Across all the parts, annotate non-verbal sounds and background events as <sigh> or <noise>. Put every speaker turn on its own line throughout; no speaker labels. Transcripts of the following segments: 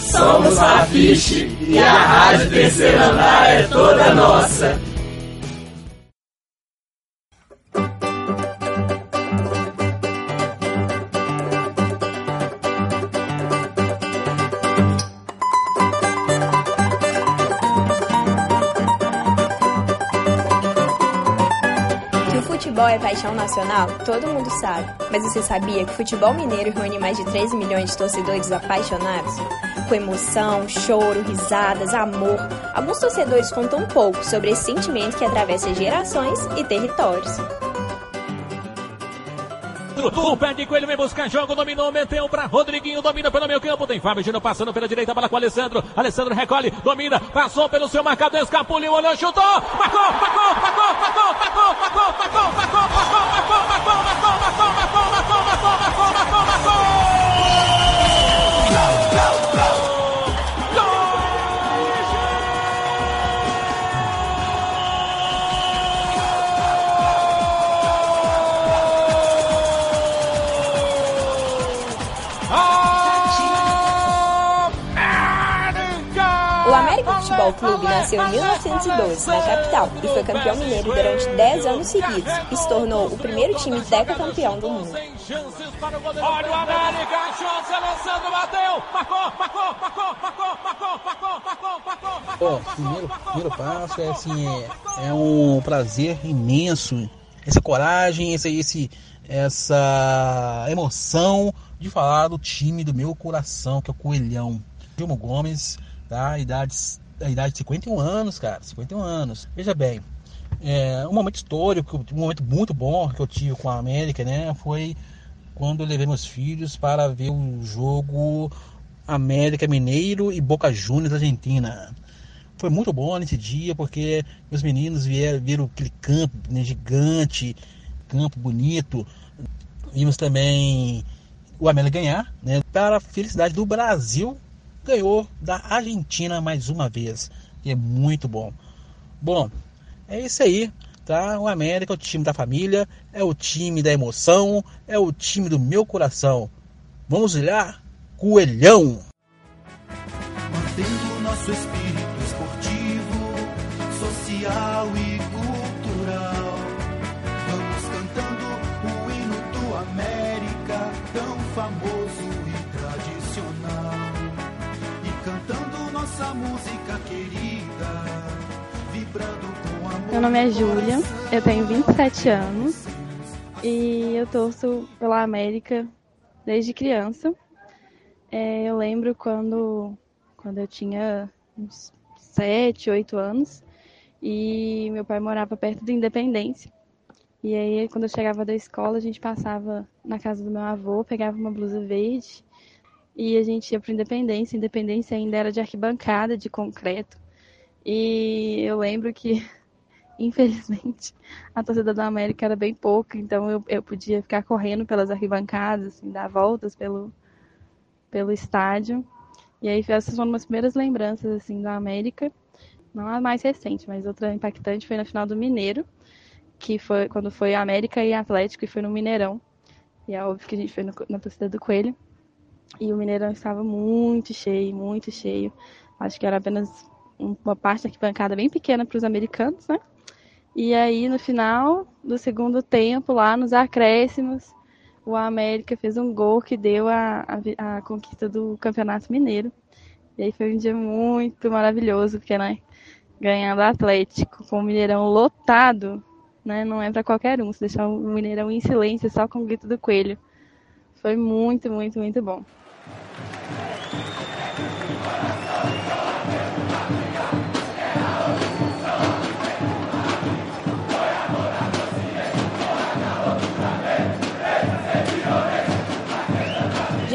Somos a Fiche e a Rádio Terceiro Andar é toda nossa.
futebol é paixão nacional? Todo mundo sabe. Mas você sabia que o futebol mineiro reúne mais de 13 milhões de torcedores apaixonados? Com emoção, choro, risadas, amor. Alguns torcedores contam um pouco sobre esse sentimento que atravessa gerações e territórios.
O perde Coelho vem buscar jogo, dominou, meteu para Rodriguinho, domina pelo meio campo. Tem Fábio Gino passando pela direita, bola com o Alessandro. Alessandro recolhe, domina, passou pelo seu marcador, escapuliu, olhou, chutou. Marcou, marcou, marcou, marcou, marcou, marcou, marcou, marcou palma, palma, palma, palma, palma, palma, palma, palma.
O América Futebol Clube nasceu em 1912, na capital, e foi campeão mineiro durante 10 anos seguidos, e se tornou o primeiro time decacampeão do mundo.
Olha o América, chance, Alessandro bateu, marcou, marcou, marcou, marcou, marcou, marcou, marcou, marcou,
Bom, primeiro, primeiro passo é assim, é, é um prazer imenso, essa coragem, esse, esse, essa emoção de falar do time do meu coração, que é o Coelhão. Gilmo Gomes, tá? A idade, a idade de 51 anos, cara, 51 anos. Veja bem, é, um momento histórico, um momento muito bom que eu tive com a América, né? Foi quando eu levei meus filhos para ver o jogo América Mineiro e Boca Juniors Argentina. Foi muito bom nesse dia porque meus meninos vieram, viram aquele campo né, gigante, campo bonito. Vimos também o América ganhar, né? Para a felicidade do Brasil, ganhou da Argentina mais uma vez. E é muito bom. Bom, é isso aí, tá? O América é o time da família, é o time da emoção, é o time do meu coração. Vamos olhar? Coelhão!
Mantendo nosso espírito esportivo, social e
Meu nome é Júlia, eu tenho 27 anos e eu torço pela América desde criança. É, eu lembro quando, quando eu tinha uns 7, 8 anos e meu pai morava perto da Independência. E aí, quando eu chegava da escola, a gente passava na casa do meu avô, pegava uma blusa verde e a gente ia para Independência. Independência ainda era de arquibancada, de concreto. E eu lembro que, infelizmente, a torcida da América era bem pouca, então eu, eu podia ficar correndo pelas arquibancadas, assim, dar voltas pelo, pelo estádio. E aí essas foram umas primeiras lembranças assim da América. Não a mais recente, mas outra impactante foi na final do Mineiro, que foi quando foi América e Atlético e foi no Mineirão. E é óbvio que a gente foi no, na torcida do Coelho. E o Mineirão estava muito cheio, muito cheio. Acho que era apenas uma parte da arquibancada bem pequena para os americanos, né? E aí no final do segundo tempo, lá nos acréscimos, o América fez um gol que deu a, a, a, conquista do Campeonato Mineiro. E aí foi um dia muito maravilhoso, porque, né, ganhando Atlético com o Mineirão lotado, né, não é para qualquer um. Se deixar o Mineirão em silêncio só com o grito do coelho. Foi muito, muito, muito bom.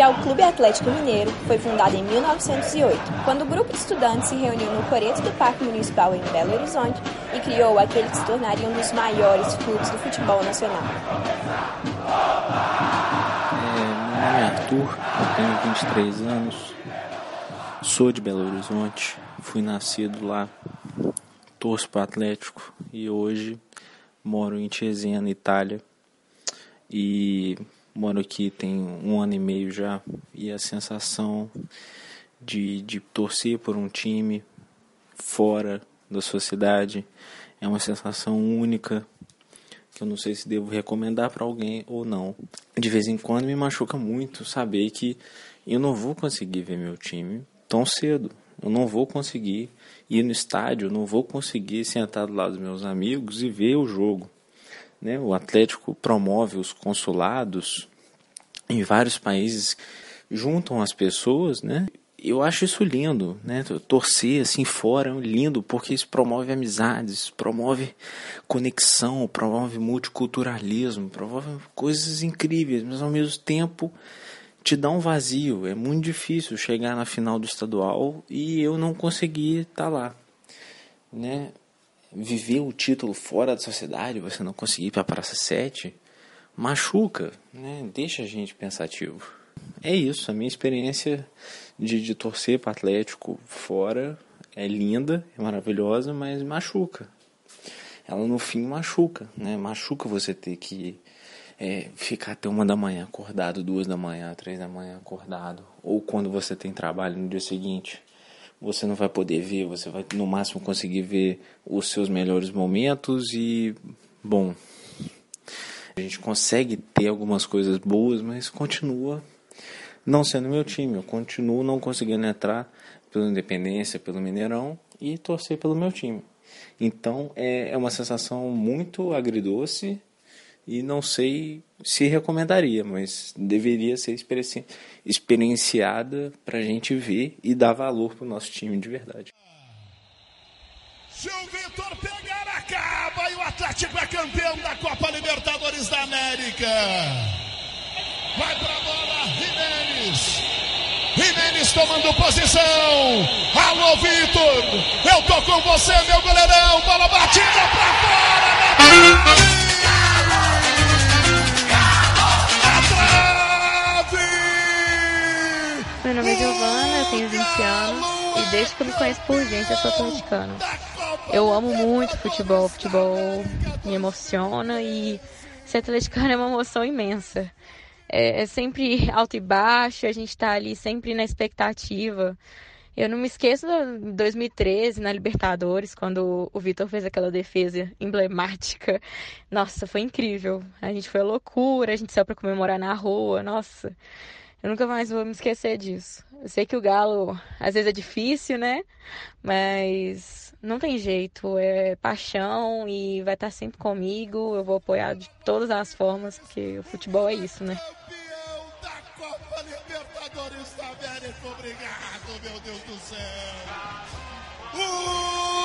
Já o Clube Atlético Mineiro foi fundado em 1908, quando o grupo de estudantes se reuniu no Coreto do Parque Municipal em Belo Horizonte e criou aquele que se tornaria um dos maiores clubes do futebol nacional.
É, meu nome é Arthur, eu tenho 23 anos, sou de Belo Horizonte, fui nascido lá, torço para Atlético e hoje moro em Cesena, Itália. E moro aqui tem um ano e meio já e a sensação de, de torcer por um time fora da sua cidade é uma sensação única que eu não sei se devo recomendar para alguém ou não. De vez em quando me machuca muito saber que eu não vou conseguir ver meu time tão cedo. Eu não vou conseguir ir no estádio, eu não vou conseguir sentar do lado dos meus amigos e ver o jogo. Né? O Atlético promove os consulados em vários países, juntam as pessoas, né? Eu acho isso lindo, né? Torcer assim fora é lindo porque isso promove amizades, promove conexão, promove multiculturalismo, promove coisas incríveis, mas ao mesmo tempo te dá um vazio. É muito difícil chegar na final do estadual e eu não conseguir estar tá lá, né? Viver o título fora da sociedade, você não conseguir ir para a Praça 7, machuca, né? deixa a gente pensativo. É isso, a minha experiência de, de torcer para Atlético fora é linda, é maravilhosa, mas machuca. Ela no fim machuca, né? Machuca você ter que é, ficar até uma da manhã acordado, duas da manhã, três da manhã acordado, ou quando você tem trabalho no dia seguinte você não vai poder ver, você vai no máximo conseguir ver os seus melhores momentos e bom, a gente consegue ter algumas coisas boas, mas continua não sendo meu time, eu continuo não conseguindo entrar pela Independência, pelo Mineirão e torcer pelo meu time. Então é, é uma sensação muito agridoce e não sei se recomendaria, mas deveria ser experienciada para a gente ver e dar valor para o nosso time de verdade.
Se o Vitor pegar, acaba e o Atlético é campeão da Copa Libertadores da América. Vai para a bola, Jimenez. Jimenez tomando posição. Alô, Vitor. Eu tô com você, meu goleirão. Bola batida para fora.
Meu nome é Giovana, eu tenho 20 anos e desde que eu me conheço por gente eu sou atleticana. Eu amo muito futebol, futebol me emociona e ser atleticana é uma emoção imensa. É, é sempre alto e baixo, a gente tá ali sempre na expectativa. Eu não me esqueço de 2013, na Libertadores, quando o Vitor fez aquela defesa emblemática. Nossa, foi incrível. A gente foi loucura, a gente saiu para comemorar na rua. Nossa, eu nunca mais vou me esquecer disso. Eu sei que o Galo às vezes é difícil, né? Mas não tem jeito, é paixão e vai estar sempre comigo. Eu vou apoiar de todas as formas, porque o futebol é isso, né?
Obrigado, meu Deus do céu. O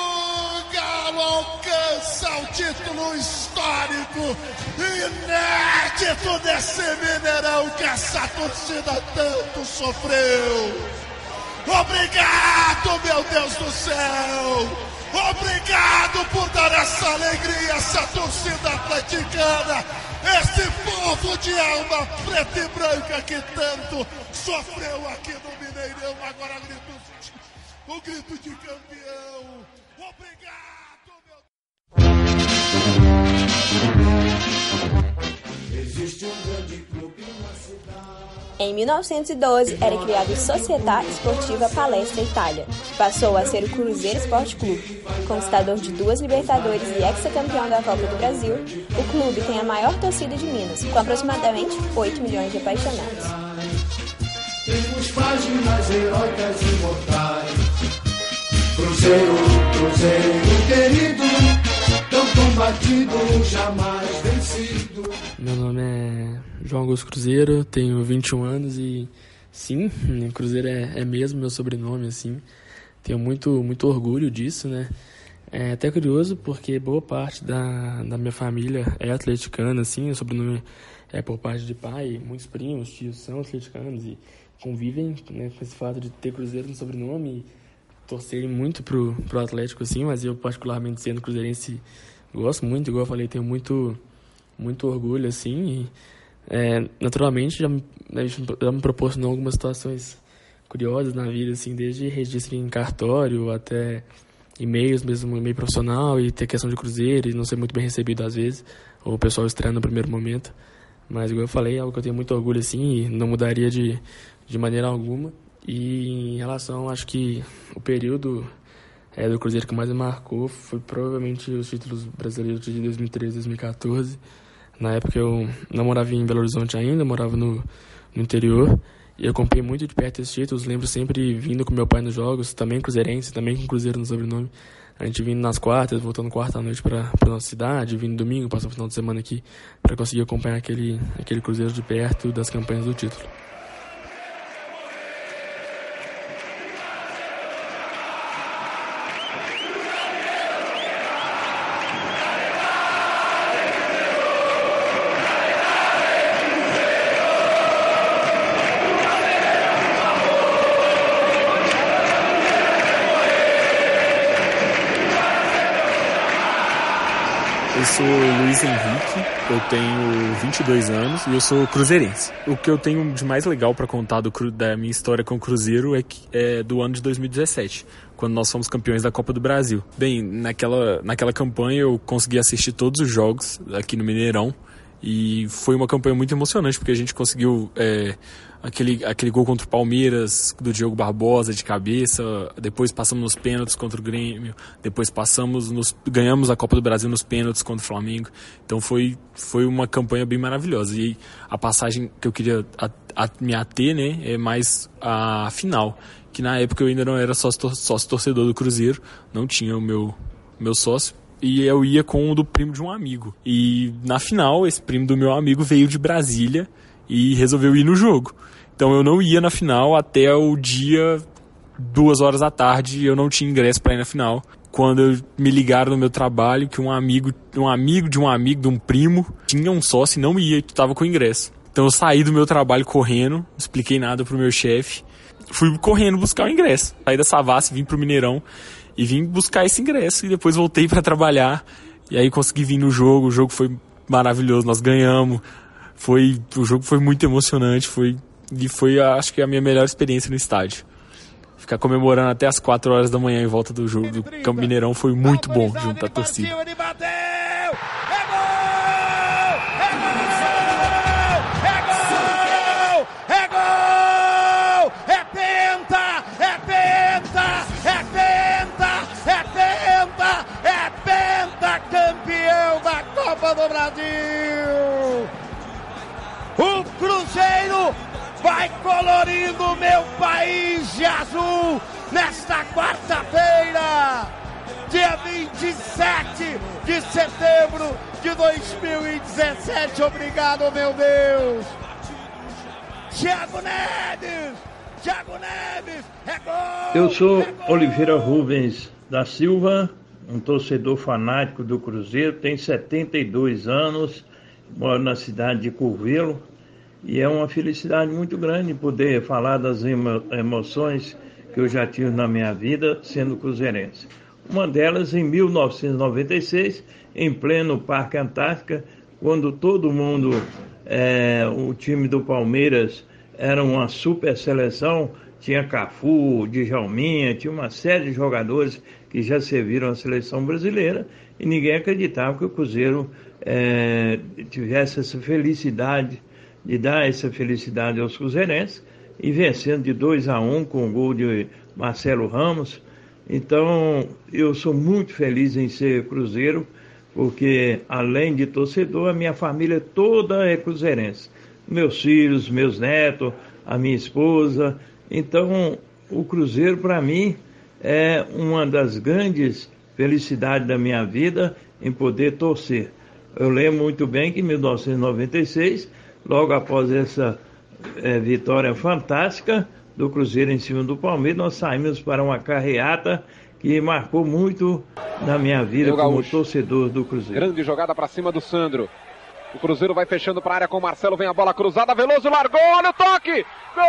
Galo alcança o título histórico inédito desse Mineirão que essa torcida tanto sofreu. Obrigado, meu Deus do céu. Obrigado por dar essa alegria, essa torcida atleticana, esse povo de alma preta e branca que tanto sofreu aqui no Mineirão. Agora grito o grito de campeão. Obrigado,
meu Existe um grande clube na cidade. Em 1912, era criado Società Esportiva Palestra Itália, passou a ser o Cruzeiro Esporte Clube. Conquistador de duas Libertadores e ex-campeão da Copa do Brasil, o clube tem a maior torcida de Minas, com aproximadamente 8 milhões de apaixonados.
Temos páginas heróicas imortais Cruzeiro, Cruzeiro querido, tão combatido, jamais vencido.
Meu nome é João Augusto Cruzeiro, tenho 21 anos e sim, <laughs> Cruzeiro é, é mesmo meu sobrenome, assim. Tenho muito, muito orgulho disso, né? É até curioso porque boa parte da, da minha família é atleticana, assim, o sobrenome é, por parte de pai, muitos primos, tios são atleticanos e convivem né, com esse fato de ter Cruzeiro no sobrenome e torcerem muito pro, pro Atlético, assim, mas eu particularmente sendo cruzeirense gosto muito, igual eu falei, tenho muito, muito orgulho, assim, e é, naturalmente já, né, já me proporcionou algumas situações curiosas na vida, assim, desde registro em cartório até e-mails, mesmo e-mail profissional e ter questão de cruzeiro e não ser muito bem recebido às vezes, ou o pessoal estranho no primeiro momento. Mas, igual eu falei, é algo que eu tenho muito orgulho, assim, e não mudaria de, de maneira alguma. E em relação, acho que o período é, do Cruzeiro que mais me marcou foi provavelmente os títulos brasileiros de 2013 2014. Na época eu não morava em Belo Horizonte ainda, morava no, no interior. E eu acompanhei muito de perto esses títulos, lembro sempre vindo com meu pai nos jogos, também cruzeirense, também com Cruzeiro no sobrenome. A gente vindo nas quartas, voltando quarta à noite para nossa cidade, vindo domingo, passando o final de semana aqui, para conseguir acompanhar aquele, aquele Cruzeiro de perto das campanhas do título.
Eu sou Luiz Henrique, eu tenho 22 anos e eu sou cruzeirense. O que eu tenho de mais legal para contar do, da minha história com o Cruzeiro é, que, é do ano de 2017, quando nós fomos campeões da Copa do Brasil. Bem, naquela, naquela campanha eu consegui assistir todos os jogos aqui no Mineirão e foi uma campanha muito emocionante porque a gente conseguiu é, aquele, aquele gol contra o Palmeiras, do Diogo Barbosa de cabeça, depois passamos nos pênaltis contra o Grêmio, depois passamos nos, ganhamos a Copa do Brasil nos pênaltis contra o Flamengo. Então foi, foi uma campanha bem maravilhosa. E a passagem que eu queria a, a, me ater, né, é mais a final, que na época eu ainda não era sócio, sócio torcedor do Cruzeiro, não tinha o meu, meu sócio, e eu ia com o do primo de um amigo. E na final, esse primo do meu amigo veio de Brasília e resolveu ir no jogo. Então eu não ia na final até o dia duas horas da tarde eu não tinha ingresso para ir na final. Quando me ligaram no meu trabalho que um amigo, um amigo de um amigo, de um primo, tinha um sócio e não ia, e estava com ingresso. Então eu saí do meu trabalho correndo, expliquei nada pro meu chefe, fui correndo buscar o ingresso. Saí da Savassi, vim pro Mineirão e vim buscar esse ingresso e depois voltei para trabalhar e aí consegui vir no jogo. O jogo foi maravilhoso, nós ganhamos. Foi, o jogo foi muito emocionante, foi e foi, acho que, a minha melhor experiência no estádio. Ficar comemorando até as 4 horas da manhã em volta do jogo do Campo Mineirão foi muito bom junto à torcida.
2017. Obrigado, meu Deus. Thiago Neves, Thiago Neves, é gol!
Eu sou Oliveira Rubens da Silva, um torcedor fanático do Cruzeiro, tenho 72 anos, moro na cidade de Curvelo e é uma felicidade muito grande poder falar das emo emoções que eu já tive na minha vida sendo cruzeirense. Uma delas em 1996, em pleno Parque Antártica, quando todo mundo, é, o time do Palmeiras era uma super seleção, tinha Cafu, Djalminha, tinha uma série de jogadores que já serviram a seleção brasileira e ninguém acreditava que o Cruzeiro é, tivesse essa felicidade de dar essa felicidade aos cruzeirenses e vencendo de 2 a 1 um, com o gol de Marcelo Ramos. Então, eu sou muito feliz em ser cruzeiro, porque além de torcedor, a minha família toda é cruzeirense. Meus filhos, meus netos, a minha esposa. Então, o cruzeiro para mim é uma das grandes felicidades da minha vida em poder torcer. Eu lembro muito bem que em 1996 logo após essa é, vitória fantástica do Cruzeiro em cima do Palmeiras, nós saímos para uma carreata que marcou muito na minha vida como torcedor do Cruzeiro.
Grande jogada para cima do Sandro. O Cruzeiro vai fechando para a área com o Marcelo. Vem a bola cruzada. Veloso largou. Olha o toque. Gol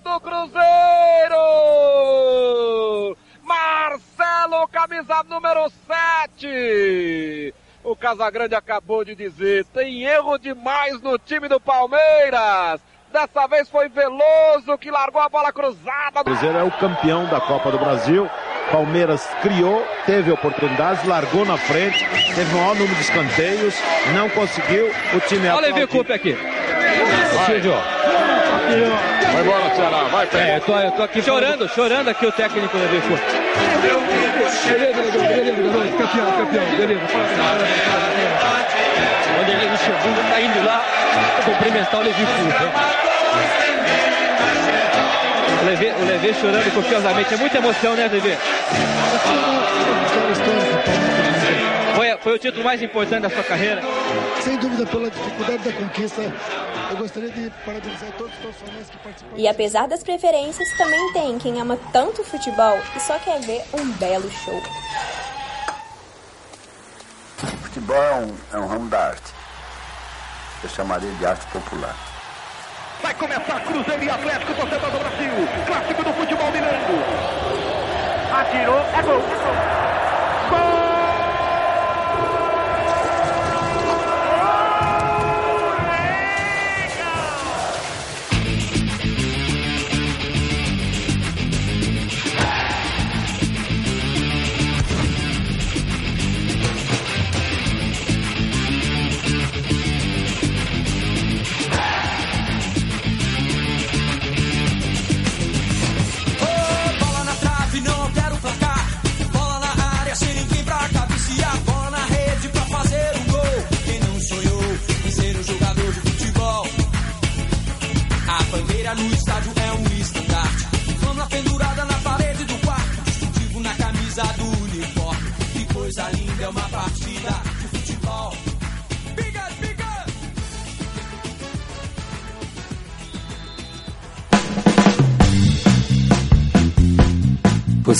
do Cruzeiro. Marcelo, camisa número 7. O Casagrande acabou de dizer, tem erro demais no time do Palmeiras. Dessa vez foi Veloso que largou a bola cruzada.
O Cruzeiro é o campeão da Copa do Brasil. Palmeiras criou, teve oportunidades, largou na frente, teve o maior número de escanteios, não conseguiu. O time
Olha o Coupe aqui.
Vai. Vai embora, Ceará. Vai, pega.
É, eu, tô, eu tô aqui chorando, chorando aqui o técnico Levi Coupe.
Beleza, beleza, beleza, campeão, campeão, beleza.
O Vanderlei Luxemburgo tá indo lá o Levi Coupe. O Levi, o Levi chorando copiosamente. É muita emoção, né, Levi? Foi, foi o título mais importante da sua carreira?
Sem dúvida, pela dificuldade da conquista, eu gostaria de parabenizar todos os profissionais que participaram.
E apesar das preferências, também tem quem ama tanto o futebol e só quer ver um belo show.
O futebol é um, é um ramo da arte. Eu chamaria de arte popular.
Vai começar Cruzeiro e Atlético, torcedor do Brasil. Clássico do futebol mineiro. Atirou, é gol. Gol!